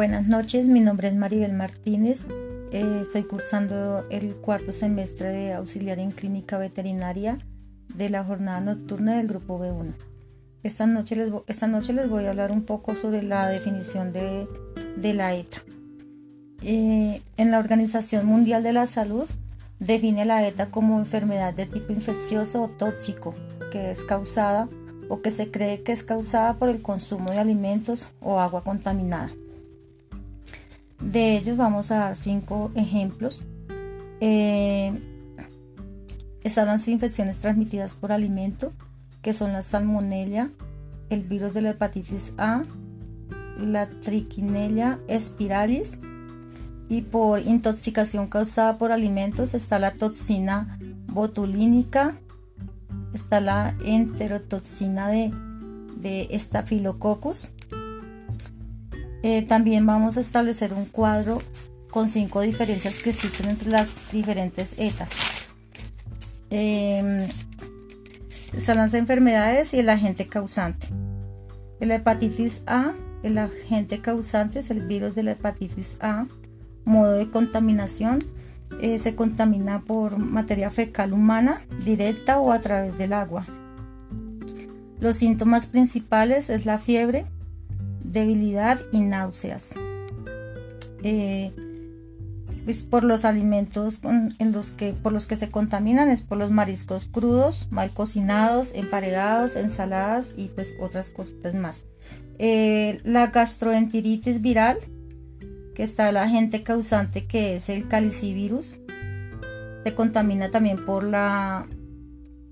Buenas noches, mi nombre es Maribel Martínez. Eh, estoy cursando el cuarto semestre de auxiliar en clínica veterinaria de la jornada nocturna del grupo B1. Esta noche les, esta noche les voy a hablar un poco sobre la definición de, la ETA. Eh, en la Organización Mundial de la Salud define la ETA como enfermedad de tipo infeccioso o tóxico que es causada o que se cree que es causada por el consumo de alimentos o agua contaminada. De ellos vamos a dar cinco ejemplos. Eh, están las infecciones transmitidas por alimento, que son la salmonella, el virus de la hepatitis A, la triquinella spiralis y por intoxicación causada por alimentos está la toxina botulínica, está la enterotoxina de, de. Eh, también vamos a establecer un cuadro con cinco diferencias que existen entre las diferentes etas. Eh, están las enfermedades y el agente causante. La hepatitis A, el agente causante es el virus de la hepatitis A. Modo de contaminación, eh, se contamina por materia fecal humana, directa o a través del agua. Los síntomas principales es la fiebre, debilidad y náuseas. Pues por los alimentos en los que, por los que se contaminan es por los mariscos crudos, mal cocinados, emparedados, ensaladas y pues otras cositas más. Eh, la gastroenteritis viral que está el agente causante que es el calicivirus. Se contamina también por la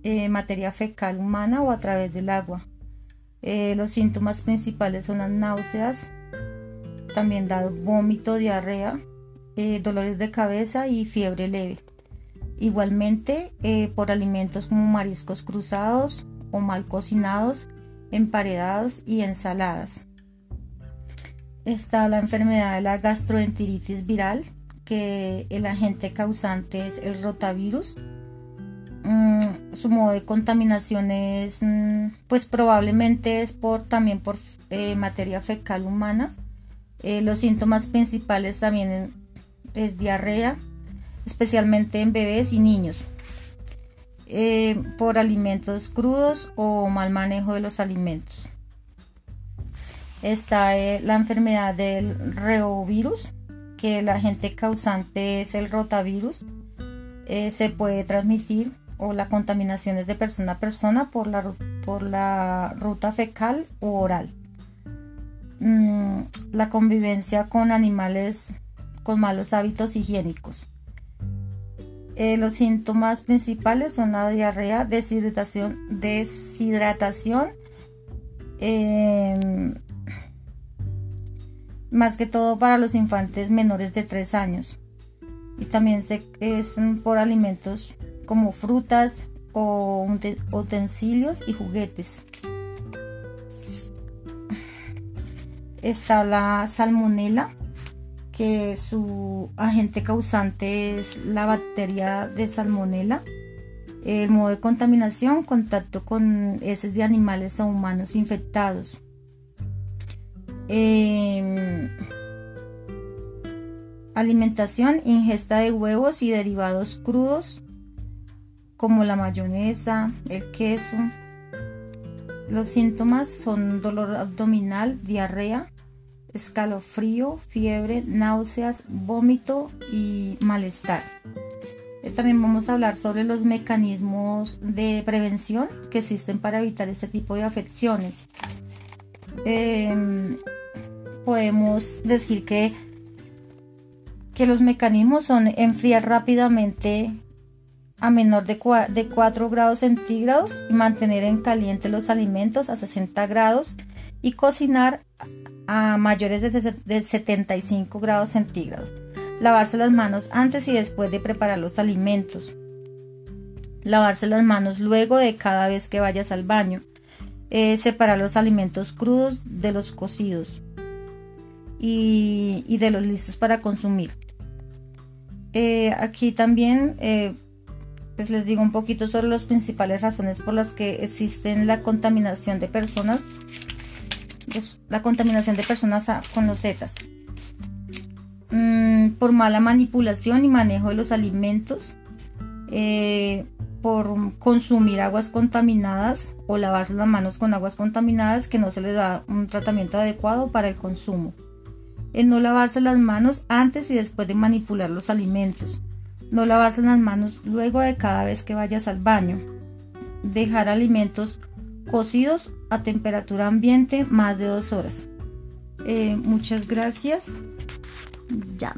eh, materia fecal humana o a través del agua. Eh, los síntomas principales son las náuseas, también da vómito, diarrea, eh, dolores de cabeza y fiebre leve. Igualmente por alimentos como mariscos cruzados o mal cocinados, emparedados y ensaladas está la enfermedad de la gastroenteritis viral, que el agente causante es el rotavirus. Su modo de contaminación es, mm, pues probablemente es por también por eh, materia fecal humana. Eh, los síntomas principales también es diarrea, especialmente en bebés y niños. Eh, por alimentos crudos o mal manejo de los alimentos está la enfermedad del reovirus, que el agente causante es el rotavirus. Se puede transmitir o la contaminación es de persona a persona por la, por la ruta fecal u oral. Mm, la convivencia con animales con malos hábitos higiénicos. Eh, los síntomas principales son la diarrea, deshidratación, em, más que todo para los infantes menores de 3 años. Y también se, es por alimentos como frutas o utensilios y juguetes. Está la salmonela, que su agente causante es la bacteria de salmonela. El modo de contaminación, contacto con heces de animales o humanos infectados. Em, alimentación, ingesta de huevos y derivados crudos como la mayonesa, el queso. Los síntomas son dolor abdominal, diarrea, escalofrío, fiebre, náuseas, vómito y malestar. Eh, también vamos a hablar sobre los mecanismos de prevención que existen para evitar este tipo de afecciones. Em, podemos decir que, que los mecanismos son enfriar rápidamente a menor de 4, grados centígrados y mantener en caliente los alimentos a 60 grados y cocinar a mayores de, de 75 grados centígrados. Lavarse las manos antes y después de preparar los alimentos. Lavarse las manos luego de cada vez que vayas al baño. Eh, separar los alimentos crudos de los cocidos y, de los listos para consumir. Eh, aquí también eh, pues les digo un poquito sobre las principales razones por las que existen la contaminación de personas, pues, la contaminación de personas con los zetas. mm, por mala manipulación y manejo de los alimentos, eh, por consumir aguas contaminadas o lavarse las manos con aguas contaminadas que no se les da un tratamiento adecuado para el consumo. El no lavarse las manos antes y después de manipular los alimentos. No lavarse las manos luego de cada vez que vayas al baño. Dejar alimentos cocidos a temperatura ambiente más de dos horas. Eh, muchas gracias. Ya.